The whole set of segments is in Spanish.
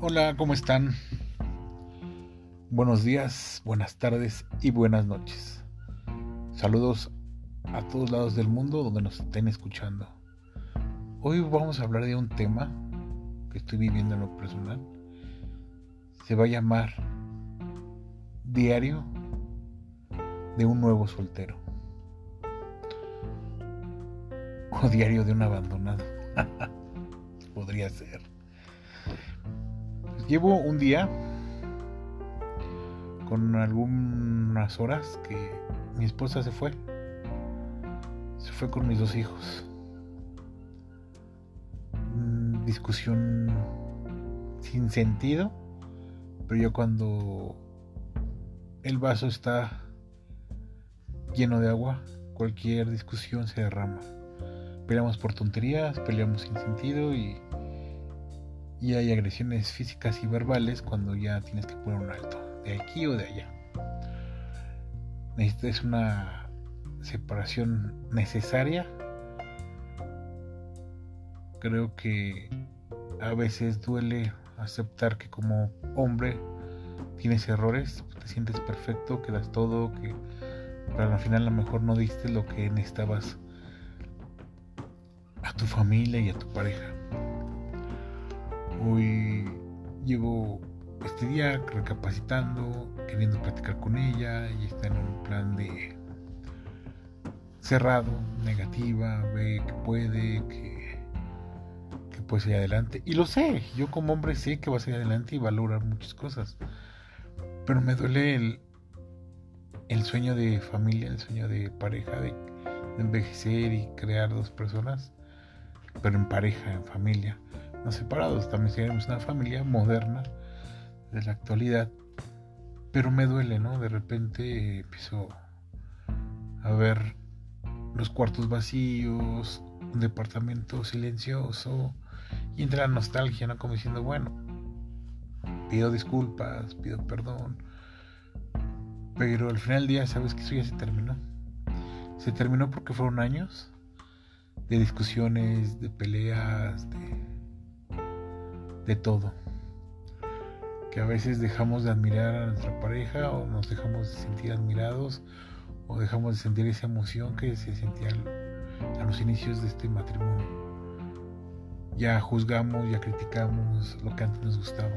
Hola, ¿cómo están? Buenos días, buenas tardes y buenas noches. Saludos a todos lados del mundo donde nos estén escuchando. Hoy vamos a hablar de un tema que estoy viviendo en lo personal. Se va a llamar Diario de un nuevo soltero. O Diario de un abandonado. Podría ser. Llevo un día con algunas horas que mi esposa se fue. Se fue con mis dos hijos. Mm, discusión sin sentido, pero yo cuando el vaso está lleno de agua, cualquier discusión se derrama. Peleamos por tonterías, peleamos sin sentido y y hay agresiones físicas y verbales cuando ya tienes que poner un alto, de aquí o de allá. Es una separación necesaria. Creo que a veces duele aceptar que como hombre tienes errores, te sientes perfecto, que das todo, que pero al final a lo mejor no diste lo que necesitabas a tu familia y a tu pareja. Hoy llevo este día recapacitando, queriendo platicar con ella y está en un plan de cerrado, negativa, ve que puede, que, que puede seguir adelante. Y lo sé, yo como hombre sé que va a seguir adelante y va a lograr muchas cosas. Pero me duele el, el sueño de familia, el sueño de pareja, de envejecer y crear dos personas, pero en pareja, en familia no separados, también seríamos una familia moderna de la actualidad. Pero me duele, ¿no? De repente empiezo a ver los cuartos vacíos, un departamento silencioso, y entra la nostalgia, ¿no? Como diciendo, bueno, pido disculpas, pido perdón, pero al final del día, ¿sabes que eso ya se terminó? Se terminó porque fueron años de discusiones, de peleas, de de todo. Que a veces dejamos de admirar a nuestra pareja o nos dejamos de sentir admirados o dejamos de sentir esa emoción que se sentía a los inicios de este matrimonio. Ya juzgamos, ya criticamos lo que antes nos gustaba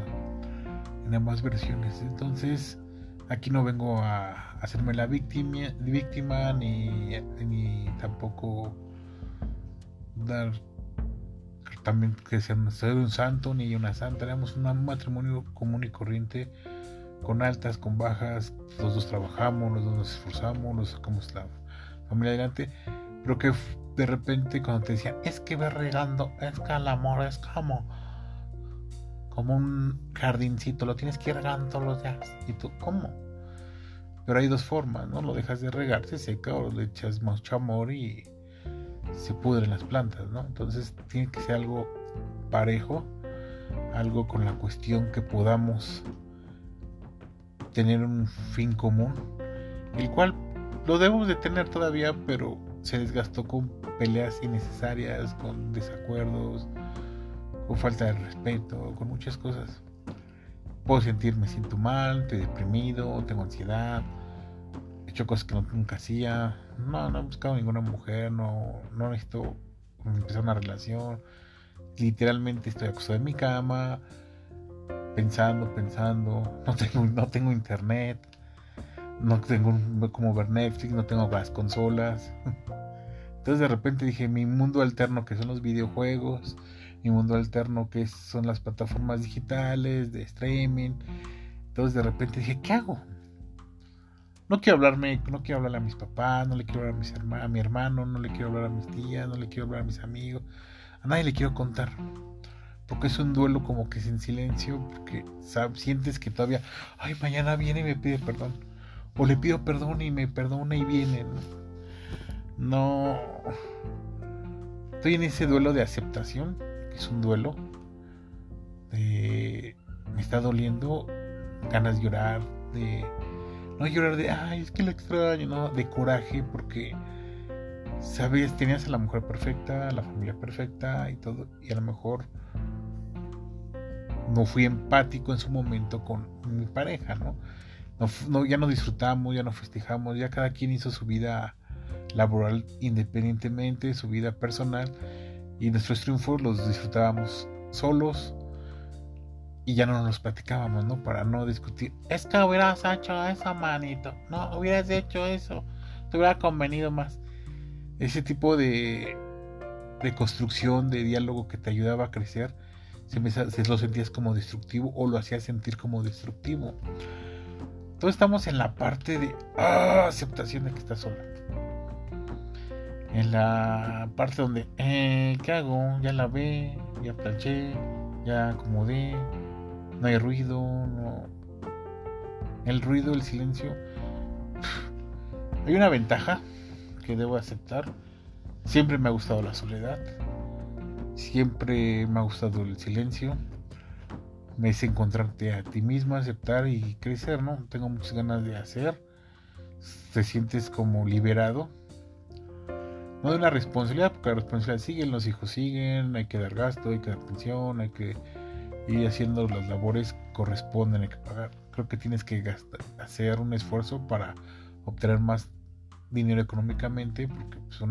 en ambas versiones. Entonces, aquí no vengo a hacerme la víctima, víctima ni, ni tampoco dar también que sea un santo ni una santa, éramos un matrimonio común y corriente, con altas, con bajas, los dos trabajamos, los dos nos esforzamos, nos sacamos la familia adelante, pero que de repente cuando te decían, es que va regando, es que el amor es como, como un jardincito, lo tienes que ir regando todos los días, y tú, ¿cómo? Pero hay dos formas, ¿no? Lo dejas de regar, se seca o le echas mucho amor y se pudren las plantas, ¿no? Entonces tiene que ser algo parejo, algo con la cuestión que podamos tener un fin común, el cual lo debemos de tener todavía, pero se desgastó con peleas innecesarias, con desacuerdos, con falta de respeto, con muchas cosas. Puedo sentirme, siento mal, estoy deprimido, tengo ansiedad, hecho cosas que nunca hacía, no, no he buscado ninguna mujer, no, no necesito empezar una relación. Literalmente estoy acostado en mi cama, pensando, pensando. No tengo, no tengo internet, no tengo como ver Netflix, no tengo las consolas. Entonces de repente dije, mi mundo alterno que son los videojuegos, mi mundo alterno que son las plataformas digitales de streaming. Entonces de repente dije, ¿qué hago? No quiero hablarme, no quiero hablarle a mis papás, no le quiero hablar a, mis a mi hermano, no le quiero hablar a mis tías, no le quiero hablar a mis amigos, a nadie le quiero contar. Porque es un duelo como que es en silencio, porque sientes que todavía, ay, mañana viene y me pide perdón. O le pido perdón y me perdona y viene. No. Estoy en ese duelo de aceptación, que es un duelo. De, me está doliendo, ganas de llorar, de no llorar de, ay, es que lo extraño, no, de coraje, porque sabes, tenías a la mujer perfecta, a la familia perfecta y todo, y a lo mejor no fui empático en su momento con mi pareja, ¿no? no, ya no disfrutamos, ya no festejamos, ya cada quien hizo su vida laboral independientemente, su vida personal, y nuestros triunfos los disfrutábamos solos y ya no nos platicábamos, ¿no? Para no discutir. Es que hubieras hecho eso, manito. No, hubieras hecho eso. Te hubiera convenido más. Ese tipo de, de construcción, de diálogo que te ayudaba a crecer, se, me, lo sentías como destructivo o lo hacías sentir como destructivo. Entonces estamos en la parte de ah, aceptación de que estás sola. En la parte donde, eh, ¿qué hago? Ya la ve, ya planché, ya acomodé, no hay ruido, no. El ruido, el silencio. Hay una ventaja que debo aceptar. Siempre me ha gustado la soledad. Siempre me ha gustado el silencio me es encontrarte a ti mismo, aceptar y crecer, ¿no? Tengo muchas ganas de hacer. Te sientes como liberado. No de una responsabilidad, porque la responsabilidad sigue, los hijos siguen, hay que dar gasto, hay que dar pensión, hay que ir haciendo las labores corresponden, que pagar. Creo que tienes que hacer un esfuerzo para obtener más dinero económicamente, porque pues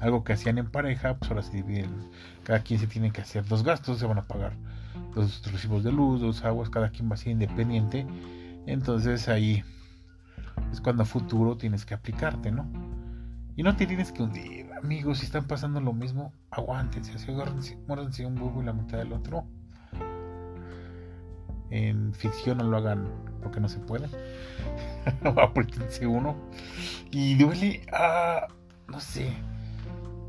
algo que hacían en pareja, pues ahora se dividen, cada quien se tiene que hacer dos gastos, se van a pagar los recibos de luz, los aguas, cada quien va a ser independiente. Entonces ahí es cuando a futuro tienes que aplicarte, ¿no? Y no te tienes que hundir, amigos, si están pasando lo mismo, aguántense, así muéranse un huevo y la mitad del otro. En ficción no lo hagan porque no se puede. Apriétense uno. Y duele, ah, no sé,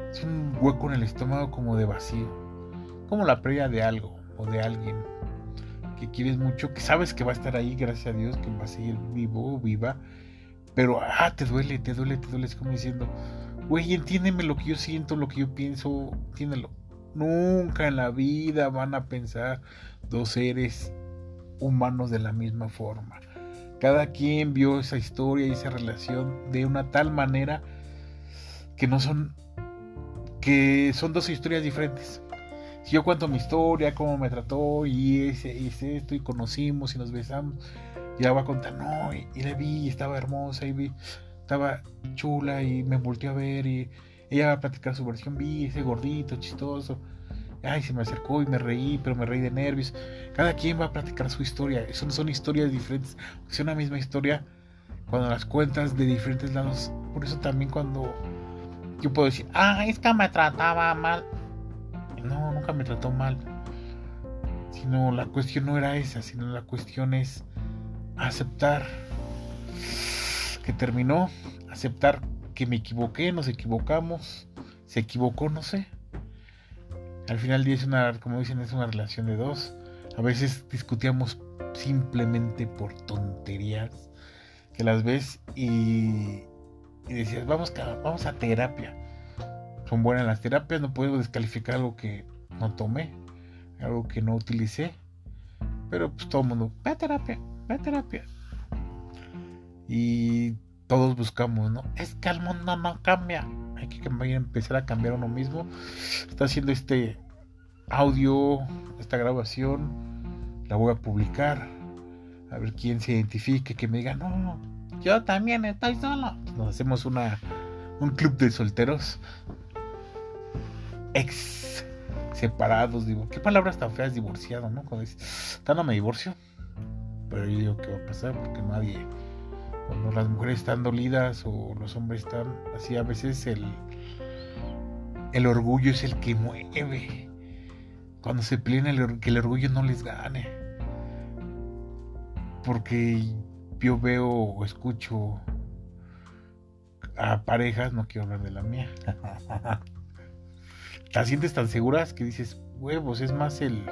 es un hueco en el estómago como de vacío, como la previa de algo o de alguien que quieres mucho, que sabes que va a estar ahí, gracias a Dios, que va a seguir vivo o viva, pero ah, te duele, te duele, te duele, es como diciendo, güey, entiéndeme lo que yo siento, lo que yo pienso, entiéndelo. Nunca en la vida van a pensar dos seres humanos de la misma forma. Cada quien vio esa historia y esa relación de una tal manera que no son que son dos historias diferentes si yo cuento mi historia, cómo me trató y ese, esto y conocimos y nos besamos, y ella va a contar, no, y, le vi y estaba hermosa y vi, estaba chula y me volteó a ver y ella va a platicar su versión, vi ese gordito, chistoso. Ay, se me acercó y me reí, pero me reí de nervios. Cada quien va a platicar su historia. Son, son historias diferentes. Es una misma historia cuando las cuentas de diferentes lados. Por eso también cuando yo puedo decir, ah, es que me trataba mal no, nunca me trató mal. Sino la cuestión no era esa, sino la cuestión es aceptar que terminó, aceptar que me equivoqué, nos equivocamos, se equivocó, no sé. Al final es una, como dicen, es una relación de dos. A veces discutíamos simplemente por tonterías que las ves y, y decías, vamos, vamos a terapia son buenas las terapias, no puedo descalificar algo que no tomé, algo que no utilicé, pero pues todo el mundo, ve a terapia, ve a terapia. Y todos buscamos, ¿no? Es que el mundo no cambia, hay que empezar a cambiar uno mismo. Está haciendo este audio, esta grabación, la voy a publicar, a ver quién se identifique, que me diga, no, yo también estoy solo. Nos hacemos una, un club de solteros ex separados, digo, qué palabras tan feas divorciado, ¿no? Cuando dices, no me divorcio, pero yo digo, ¿qué va a pasar? Porque nadie, cuando las mujeres están dolidas o los hombres están así, a veces el, el orgullo es el que mueve. Cuando se pelean, el, que el orgullo no les gane. Porque yo veo o escucho a parejas, no quiero hablar de la mía, te sientes tan seguras que dices, huevos, es más el,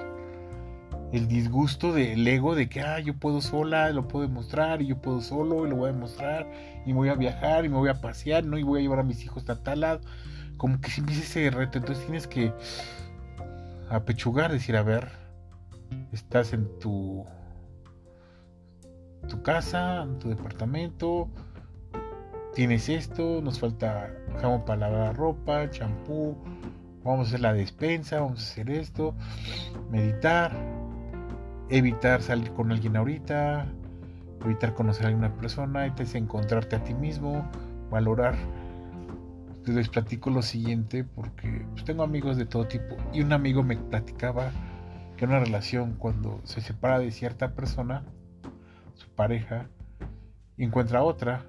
el disgusto del ego de que, ah, yo puedo sola, lo puedo demostrar, y yo puedo solo, y lo voy a demostrar, y me voy a viajar, y me voy a pasear, ¿no? Y voy a llevar a mis hijos a tal lado. Como que si empieza ese reto, entonces tienes que apechugar, decir, a ver, estás en tu, tu casa, en tu departamento, tienes esto, nos falta jabón para lavar ropa, champú, vamos a hacer la despensa, vamos a hacer esto, meditar, evitar salir con alguien ahorita, evitar conocer a alguna persona, es encontrarte a ti mismo, valorar. Les platico lo siguiente porque pues, tengo amigos de todo tipo y un amigo me platicaba que una relación cuando se separa de cierta persona, su pareja, encuentra otra,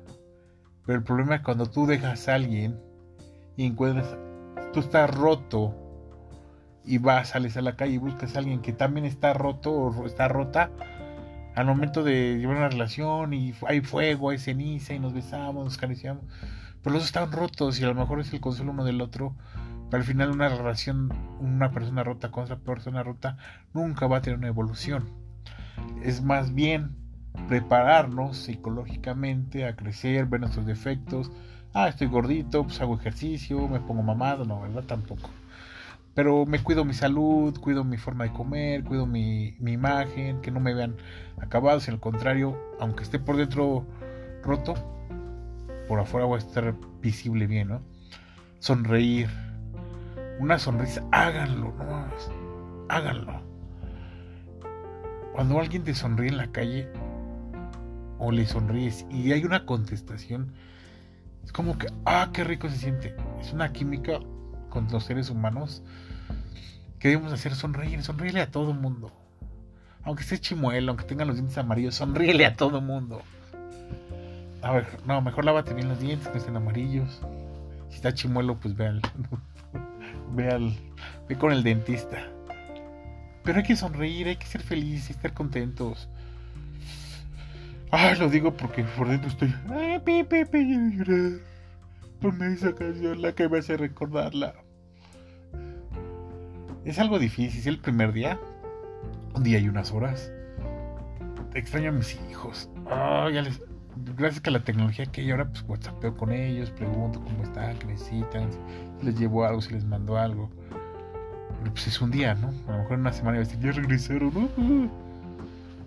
pero el problema es cuando tú dejas a alguien y encuentras, tú estás roto y vas, sales a la calle y buscas a alguien que también está roto o está rota, al momento de llevar una relación y hay fuego, hay ceniza y nos besamos, nos acariciamos, pero los están rotos y a lo mejor es el consuelo uno del otro, pero al final una relación, una persona rota con otra persona rota, nunca va a tener una evolución. Es más bien prepararnos psicológicamente a crecer, ver nuestros defectos. Ah, estoy gordito, pues hago ejercicio, me pongo mamado, no, ¿verdad? Tampoco pero me cuido mi salud, cuido mi forma de comer, cuido mi, imagen, que no me vean acabados, en el contrario, aunque esté por dentro roto, por afuera voy a estar visible bien, ¿no? Sonreír, una sonrisa, háganlo, no, háganlo. Cuando alguien te sonríe en la calle o le sonríes y hay una contestación, es como que, ah, qué rico se siente. Es una química con los seres humanos que debemos hacer sonreír, sonríele a todo mundo. Aunque esté chimuelo, aunque tenga los dientes amarillos, sonríele a todo mundo. A ver, no, mejor lávate bien los dientes, que estén amarillos. Si está chimuelo, pues ve al, ve al, ve con el dentista. Pero hay que sonreír, hay que ser felices, estar contentos. Ay, lo digo porque por dentro estoy. Ay, llorar. Ponme esa canción, la que me hace recordarla. Es algo difícil, el primer día. Un día y unas horas. Extraño a mis hijos. gracias a la tecnología que hay ahora, pues whatsappeo con ellos, pregunto cómo están, qué necesitan, si les llevo algo, si les mando algo. Pero pues es un día, ¿no? A lo mejor en una semana ya regresaron, ¿no?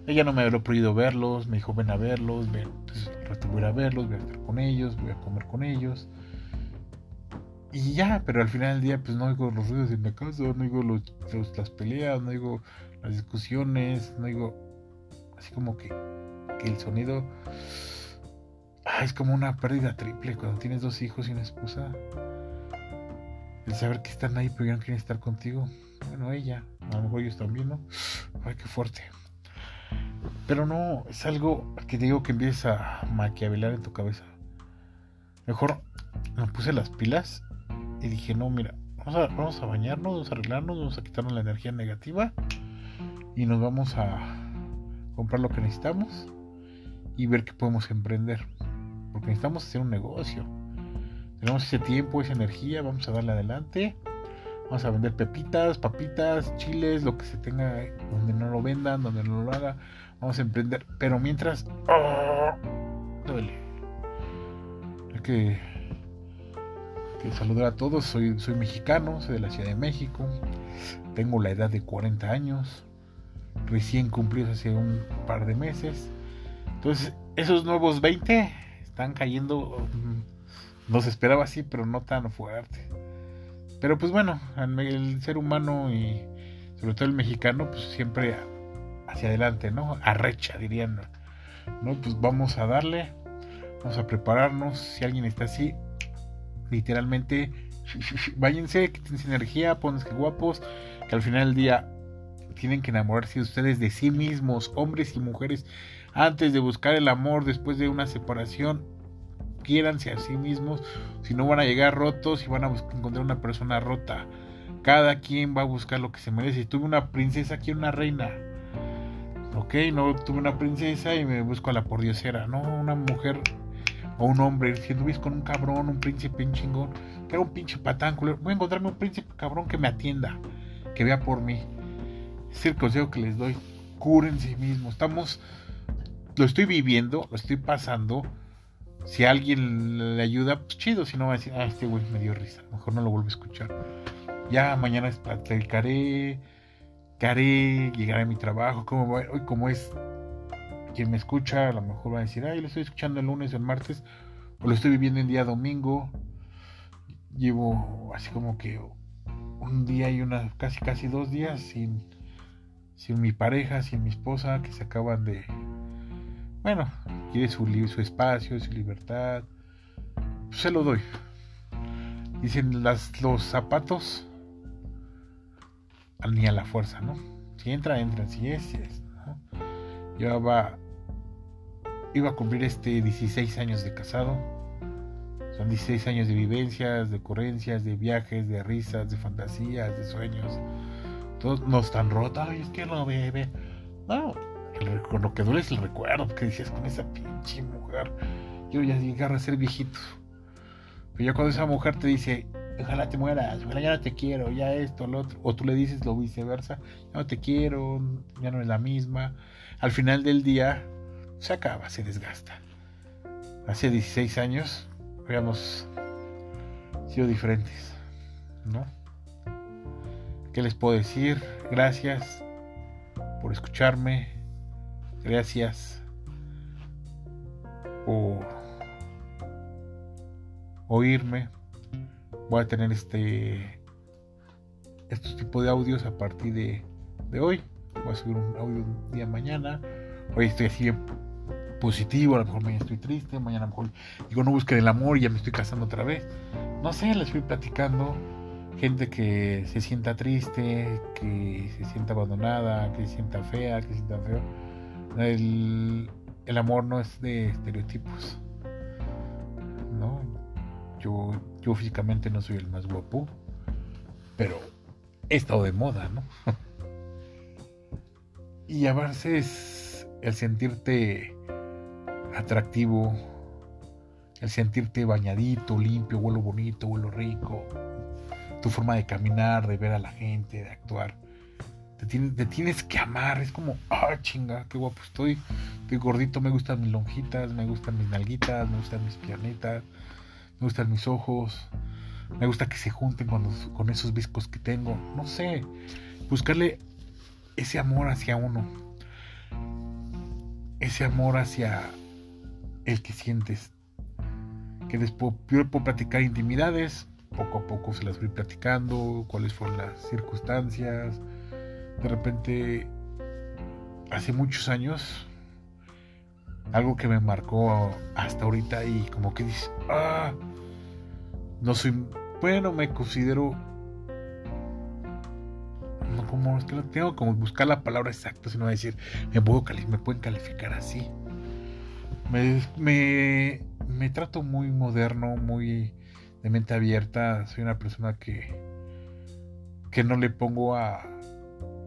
Ella no me había prohibido verlos, me dijo ven a verlos, ven. Entonces voy a verlos, voy a estar con ellos, voy a comer con ellos. Y ya, pero al final del día, pues no oigo los ruidos de mi casa, no oigo los, las peleas, no oigo las discusiones, no oigo. Así como que, que el sonido. Ah, es como una pérdida triple cuando tienes dos hijos y una esposa. El saber que están ahí, pero ya no quieren estar contigo. Bueno, ella, a lo mejor ellos también, ¿no? Ay, qué fuerte. Pero no, es algo que digo que empieza a maquiavelar en tu cabeza. Mejor me puse las pilas y dije, no, mira, vamos a, bañarnos, vamos a arreglarnos, vamos a quitarnos la energía negativa y nos vamos a comprar lo que necesitamos y ver qué podemos emprender. Porque necesitamos hacer un negocio. Tenemos ese tiempo, esa energía, vamos a darle adelante. Vamos a vender pepitas, papitas, chiles, lo que se tenga, donde no lo vendan, donde no lo haga. Vamos a emprender. Pero mientras... ¡oh! duele. Hay que saludar a todos, soy, soy mexicano, soy de la Ciudad de México, tengo la edad de 40 años, recién cumplidos hace un par de meses. Entonces, esos nuevos 20 están cayendo, mm, no se esperaba así, pero no tan fuerte. Pero pues bueno, el ser humano y sobre todo el mexicano, pues siempre hacia adelante, ¿no? Arrecha, dirían. ¿no? Pues vamos a darle, vamos a prepararnos. Si alguien está así, literalmente, váyanse, que tienen energía, pónganse guapos, que al final del día tienen que enamorarse de ustedes de sí mismos, hombres y mujeres, antes de buscar el amor después de una separación. Quiéranse a sí mismos, si no van a llegar rotos y van a encontrar una persona rota. Cada quien va a buscar lo que se merece. Si tuve una princesa, quiero una reina. Ok, no tuve una princesa y me busco a la pordiosera. No, una mujer o un hombre, si anduviste con un cabrón, un príncipe, un chingón, que era un pinche patán, voy a encontrarme un príncipe cabrón que me atienda, que vea por mí. Es el consejo que les doy. Cúrense mismos. Estamos, lo estoy viviendo, lo estoy pasando. Si alguien le ayuda, pues chido. Si no, va a decir, ah, este güey me dio risa. mejor no lo vuelvo a escuchar. Ya mañana platicaré, caré, llegaré a mi trabajo. Como, hoy, como es quien me escucha a lo mejor va a decir, ay, lo estoy escuchando el lunes o el martes, o lo estoy viviendo en día domingo. Llevo así como que un día y una, casi casi dos días sin, sin mi pareja, sin mi esposa, que se acaban de... Bueno, quiere su, su espacio, su libertad. Pues se lo doy. Dicen las, los zapatos ni a la fuerza, ¿no? Si entra, entra, si es, si es. ¿no? Yo iba, a cumplir este 16 años de casado. Son 16 años de vivencias, de ocurrencias, de viajes, de risas, de fantasías, de sueños. Todos no están rotos. Ay, es que no, bebé. No, lo que duele es el recuerdo que decías con esa pinche mujer. Yo ya llegar a ser viejito. Pero ya cuando esa mujer te dice, ojalá te mueras, ojalá ya no te quiero, ya esto, lo otro, o tú le dices lo viceversa, ya no te quiero, ya no es la misma. Al final del día se acaba, se desgasta. Hace 16 años habíamos sido diferentes, ¿no? ¿Qué les puedo decir? Gracias por escucharme, gracias por oírme. Voy a tener este estos tipos de audios a partir de, de hoy. Voy a subir un audio un día mañana. Hoy estoy así positivo, a lo mejor mañana estoy triste, mañana a lo mejor digo no busquen el amor y ya me estoy casando otra vez. No sé, les fui platicando. Gente que se sienta triste, que se sienta abandonada, que se sienta fea, que se sienta feo. El, el amor no es de estereotipos. ¿no? Yo, yo físicamente no soy el más guapo, pero he estado de moda, ¿no? y a veces el sentirte atractivo, el sentirte bañadito, limpio, vuelo bonito, vuelo rico, tu forma de caminar, de ver a la gente, de actuar. Te tienes, te tienes que amar, es como, ah, chinga, qué guapo estoy, estoy gordito, me gustan mis lonjitas, me gustan mis nalguitas, me gustan mis piernitas, me gustan mis ojos, me gusta que se junten con, con esos viscos que tengo, no sé, buscarle ese amor hacia uno, ese amor hacia el que sientes, que después yo puedo platicar intimidades, poco a poco se las voy platicando, cuáles fueron las circunstancias, de repente, hace muchos años, algo que me marcó hasta ahorita y como que dices, ah, no soy, bueno, me considero, no como, es que tengo como buscar la palabra exacta, sino decir, me, puedo me pueden calificar así. Me, me, trato muy moderno, muy de mente abierta, soy una persona que, que no le pongo a,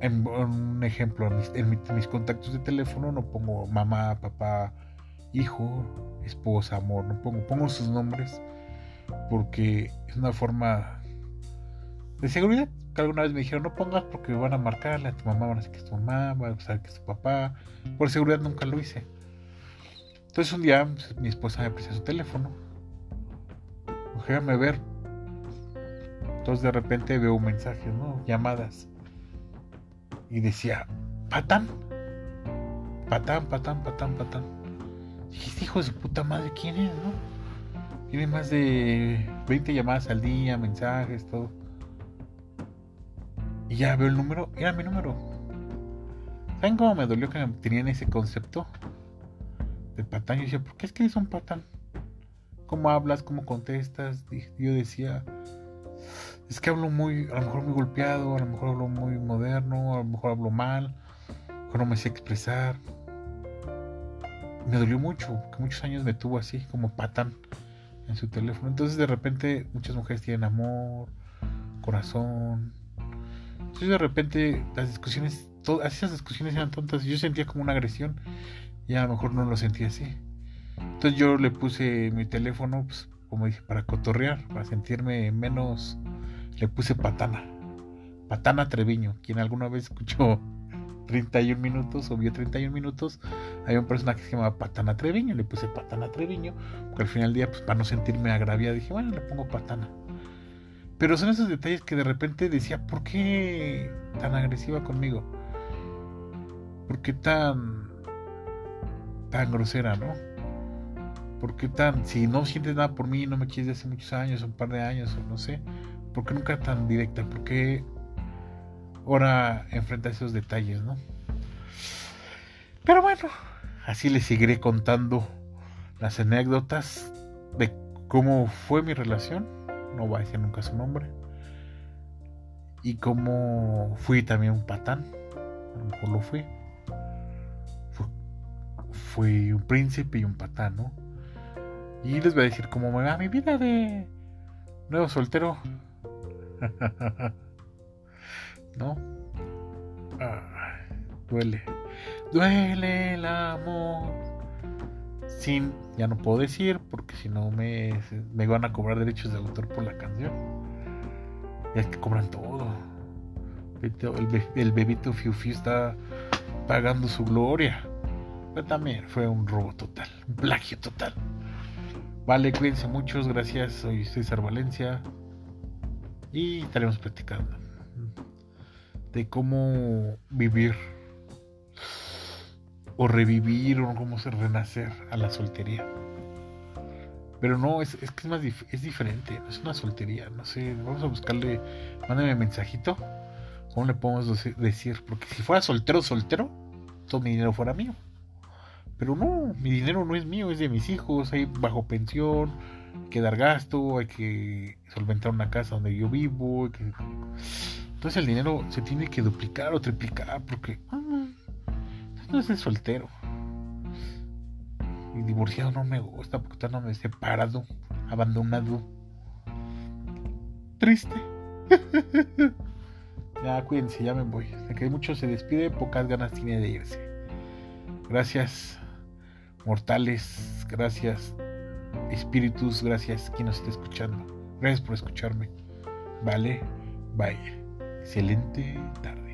en, un ejemplo, en mis, contactos de teléfono no pongo mamá, papá, hijo, esposa, amor, no pongo, pongo sus nombres porque es una forma de seguridad. Que alguna vez me dijeron no pongas porque van a marcarle a tu mamá, van a decir que es tu mamá, van a saber que es tu papá. Por seguridad nunca lo hice. Entonces un día pues, mi esposa me presta su teléfono. Déjame ver. Entonces de repente veo mensajes, ¿no? Llamadas y decía, patán, patán, patán, patán, patán. dije, este hijo de su puta madre, ¿quién es, no? Tiene más de 20 llamadas al día, mensajes, todo. Y ya veo el número, era mi número. ¿Saben cómo me dolió que tenían ese concepto? De patán. Yo decía, ¿por qué es que eres un patán? ¿Cómo hablas? ¿Cómo contestas? Yo decía, es que hablo muy, a lo mejor muy golpeado, a lo mejor hablo muy moderno, a lo mejor hablo mal, a no me sé expresar. Me dolió mucho, que muchos años me tuvo así, como patán en su teléfono. Entonces de repente muchas mujeres tienen amor, corazón. Entonces de repente las discusiones, todas esas discusiones eran tontas. Yo sentía como una agresión y a lo mejor no lo sentía así. Entonces yo le puse mi teléfono, pues, como dije, para cotorrear, para sentirme menos le puse Patana. Patana Treviño. Quien alguna vez escuchó 31 minutos o vio 31 minutos, hay un personaje que se llama Patana Treviño. Le puse Patana Treviño. Porque al final del día, pues para no sentirme agraviado, dije, bueno, le pongo Patana. Pero son esos detalles que de repente decía, ¿por qué tan agresiva conmigo? ¿Por qué tan. Tan grosera, no? ¿Por qué tan. si no sientes nada por mí, no me quieres de hace muchos años, un par de años, o no sé, ¿Por qué nunca tan directa? ¿Por qué? ahora enfrenta esos detalles, ¿no? Pero bueno, así les seguiré contando las anécdotas de cómo fue mi relación, no va a decir nunca su nombre, y cómo fui también un patán, a lo mejor lo fui. Fui un príncipe y un patán, ¿no? Y les voy a decir cómo me va mi vida de nuevo soltero. ¿No? Ah, duele. Duele el amor. Sin, ya no puedo decir porque si no me, me van a cobrar derechos de autor por la canción. Ya es que cobran todo. El, bebito Fiu está pagando su gloria. Pero también fue un robo total, un plagio total. Vale, cuídense muchos, gracias. Soy César Valencia y estaremos platicando de cómo vivir o revivir o cómo se renacer a la soltería. Pero no, es, que es más es diferente, es una soltería, no sé, vamos a buscarle, mándame mensajito, ¿cómo le podemos decir? Porque si fuera soltero, soltero, todo mi dinero fuera mío. Pero no, mi dinero no es mío, es de mis hijos, hay bajo pensión, hay que dar gasto, hay que solventar una casa donde yo vivo. Entonces el dinero se tiene que duplicar o triplicar porque ah, no es el soltero. Y divorciado no me gusta porque está no me separado, abandonado. Triste. ya cuídense, ya me voy. De que mucho se despide, pocas ganas tiene de irse. Gracias mortales, gracias espíritus, gracias quien nos está escuchando. Gracias por escucharme. Vale, vaya. Excelente tarde.